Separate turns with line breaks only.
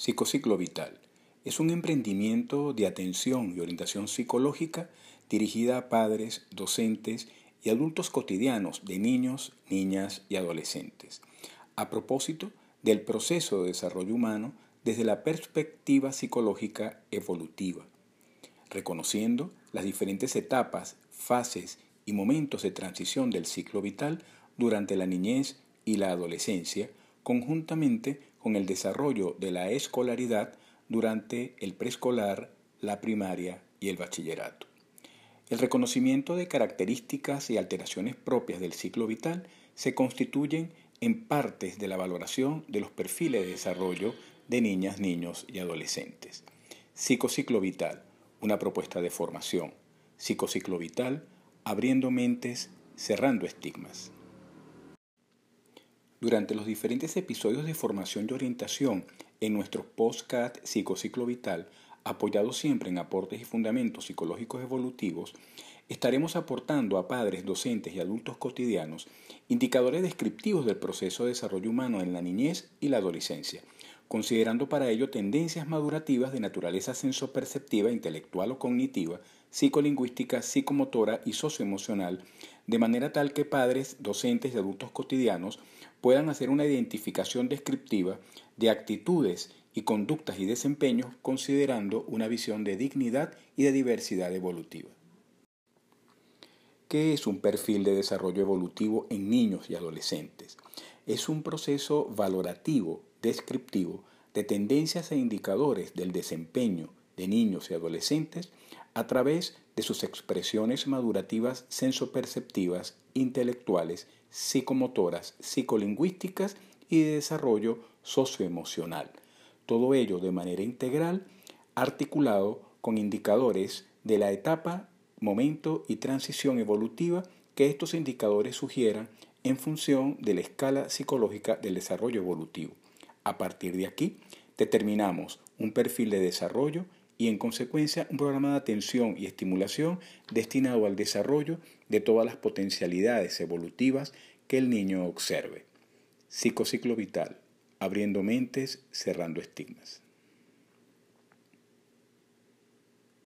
Psicociclo Vital es un emprendimiento de atención y orientación psicológica dirigida a padres, docentes y adultos cotidianos de niños, niñas y adolescentes, a propósito del proceso de desarrollo humano desde la perspectiva psicológica evolutiva, reconociendo las diferentes etapas, fases y momentos de transición del ciclo vital durante la niñez y la adolescencia, conjuntamente con el desarrollo de la escolaridad durante el preescolar, la primaria y el bachillerato. El reconocimiento de características y alteraciones propias del ciclo vital se constituyen en partes de la valoración de los perfiles de desarrollo de niñas, niños y adolescentes. Psicociclo vital, una propuesta de formación. Psicociclo vital, abriendo mentes, cerrando estigmas. Durante los diferentes episodios de formación y orientación en nuestro postcat Psicociclo Vital, apoyado siempre en aportes y fundamentos psicológicos evolutivos, estaremos aportando a padres, docentes y adultos cotidianos indicadores descriptivos del proceso de desarrollo humano en la niñez y la adolescencia, considerando para ello tendencias madurativas de naturaleza sensoperceptiva, intelectual o cognitiva, psicolingüística, psicomotora y socioemocional, de manera tal que padres, docentes y adultos cotidianos puedan hacer una identificación descriptiva de actitudes y conductas y desempeños considerando una visión de dignidad y de diversidad evolutiva. ¿Qué es un perfil de desarrollo evolutivo en niños y adolescentes? Es un proceso valorativo, descriptivo, de tendencias e indicadores del desempeño de niños y adolescentes a través de sus expresiones madurativas sensoperceptivas, intelectuales, psicomotoras, psicolingüísticas y de desarrollo socioemocional. Todo ello de manera integral, articulado con indicadores de la etapa, momento y transición evolutiva que estos indicadores sugieran en función de la escala psicológica del desarrollo evolutivo. A partir de aquí, determinamos un perfil de desarrollo y en consecuencia un programa de atención y estimulación destinado al desarrollo de todas las potencialidades evolutivas que el niño observe. Psicociclo vital, abriendo mentes, cerrando estigmas.